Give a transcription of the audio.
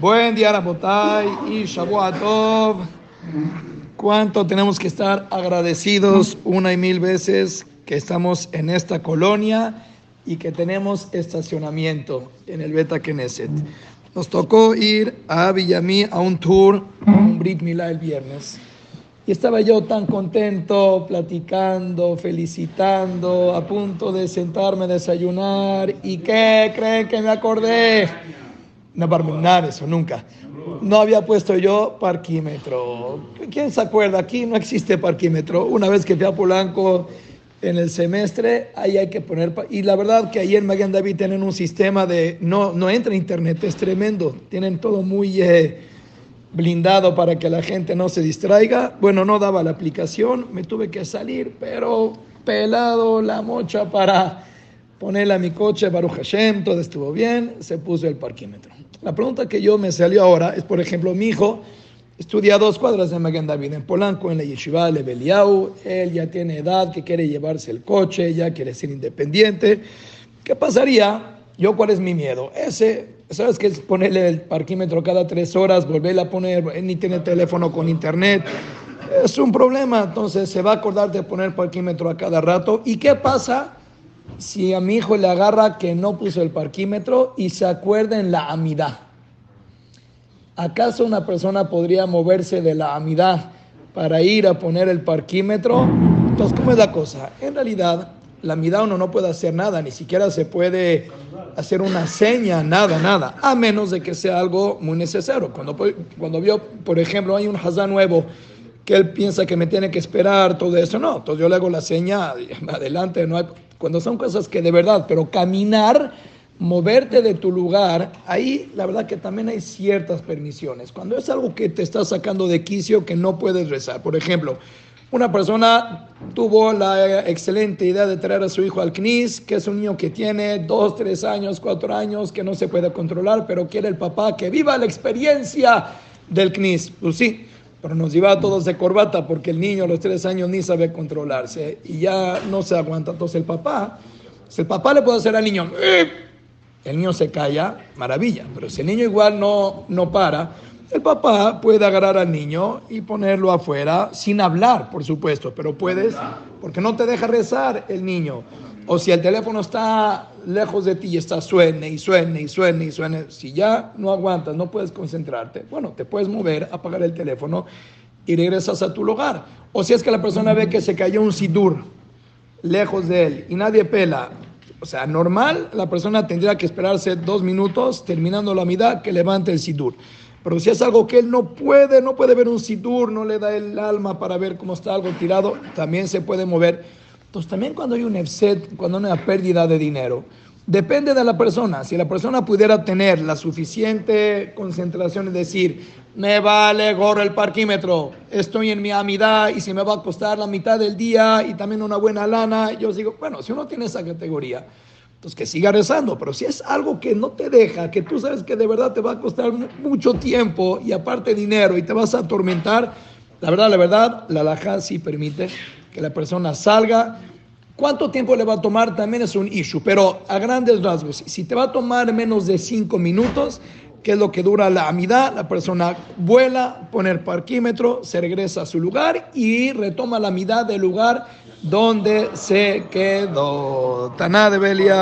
Buen día, Rabotay y Shabuatov. ¿Cuánto tenemos que estar agradecidos una y mil veces que estamos en esta colonia y que tenemos estacionamiento en el Beta Knesset? Nos tocó ir a Villamí a un tour, un Brit Milá el viernes. Y estaba yo tan contento, platicando, felicitando, a punto de sentarme a desayunar. ¿Y qué creen que me acordé? No para eso, nunca. No había puesto yo parquímetro. ¿Quién se acuerda? Aquí no existe parquímetro. Una vez que fui a Polanco en el semestre, ahí hay que poner... Y la verdad que ahí en Magan David tienen un sistema de... No, no entra internet, es tremendo. Tienen todo muy... Eh, blindado para que la gente no se distraiga. Bueno, no daba la aplicación, me tuve que salir, pero pelado la mocha para ponerle a mi coche, Baruch Hashem, todo estuvo bien, se puso el parquímetro. La pregunta que yo me salió ahora es, por ejemplo, mi hijo estudia dos cuadras de Magen David, en Polanco, en la Yeshiva de Beliau, él ya tiene edad que quiere llevarse el coche, ya quiere ser independiente. ¿Qué pasaría? Yo, ¿cuál es mi miedo? Ese ¿Sabes qué es ponerle el parquímetro cada tres horas, volverle a poner, ni tiene teléfono con internet? Es un problema, entonces se va a acordar de poner parquímetro a cada rato. ¿Y qué pasa si a mi hijo le agarra que no puso el parquímetro y se acuerda en la amidad? ¿Acaso una persona podría moverse de la amidad para ir a poner el parquímetro? Entonces, ¿cómo es la cosa? En realidad, la amidad uno no puede hacer nada, ni siquiera se puede hacer una seña, nada, nada, a menos de que sea algo muy necesario. Cuando, cuando vio, por ejemplo, hay un hazán nuevo que él piensa que me tiene que esperar, todo eso, no, entonces yo le hago la seña, adelante, no hay, cuando son cosas que de verdad, pero caminar, moverte de tu lugar, ahí la verdad que también hay ciertas permisiones. Cuando es algo que te está sacando de quicio, que no puedes rezar, por ejemplo, una persona tuvo la excelente idea de traer a su hijo al CNIS, que es un niño que tiene dos, tres años, cuatro años, que no se puede controlar, pero quiere el papá que viva la experiencia del CNIS. Pues sí, pero nos lleva a todos de corbata porque el niño a los tres años ni sabe controlarse y ya no se aguanta. Entonces el papá, si el papá le puede hacer al niño, ¡Eh! el niño se calla, maravilla, pero si el niño igual no, no para, el papá puede agarrar al niño y ponerlo afuera sin hablar, por supuesto, pero puedes, porque no te deja rezar el niño. O si el teléfono está lejos de ti y está suene y suene y suene y suene, si ya no aguantas, no puedes concentrarte, bueno, te puedes mover, apagar el teléfono y regresas a tu lugar. O si es que la persona ve que se cayó un sidur lejos de él y nadie pela, o sea, normal, la persona tendría que esperarse dos minutos terminando la mitad que levante el sidur. Pero si es algo que él no puede, no puede ver un sidur, no le da el alma para ver cómo está algo tirado, también se puede mover. Entonces también cuando hay un EFSET, cuando hay una pérdida de dinero, depende de la persona. Si la persona pudiera tener la suficiente concentración y decir, me vale gorro el parquímetro, estoy en mi amidad y si me va a costar la mitad del día y también una buena lana, yo digo, bueno, si uno tiene esa categoría, entonces que siga rezando, pero si es algo que no te deja, que tú sabes que de verdad te va a costar mucho tiempo y aparte dinero y te vas a atormentar, la verdad, la verdad, la laja sí permite que la persona salga. ¿Cuánto tiempo le va a tomar? También es un issue, pero a grandes rasgos, si te va a tomar menos de cinco minutos, que es lo que dura la amidad, la persona vuela, pone el parquímetro, se regresa a su lugar y retoma la amidad del lugar donde se quedó. Taná de Belia.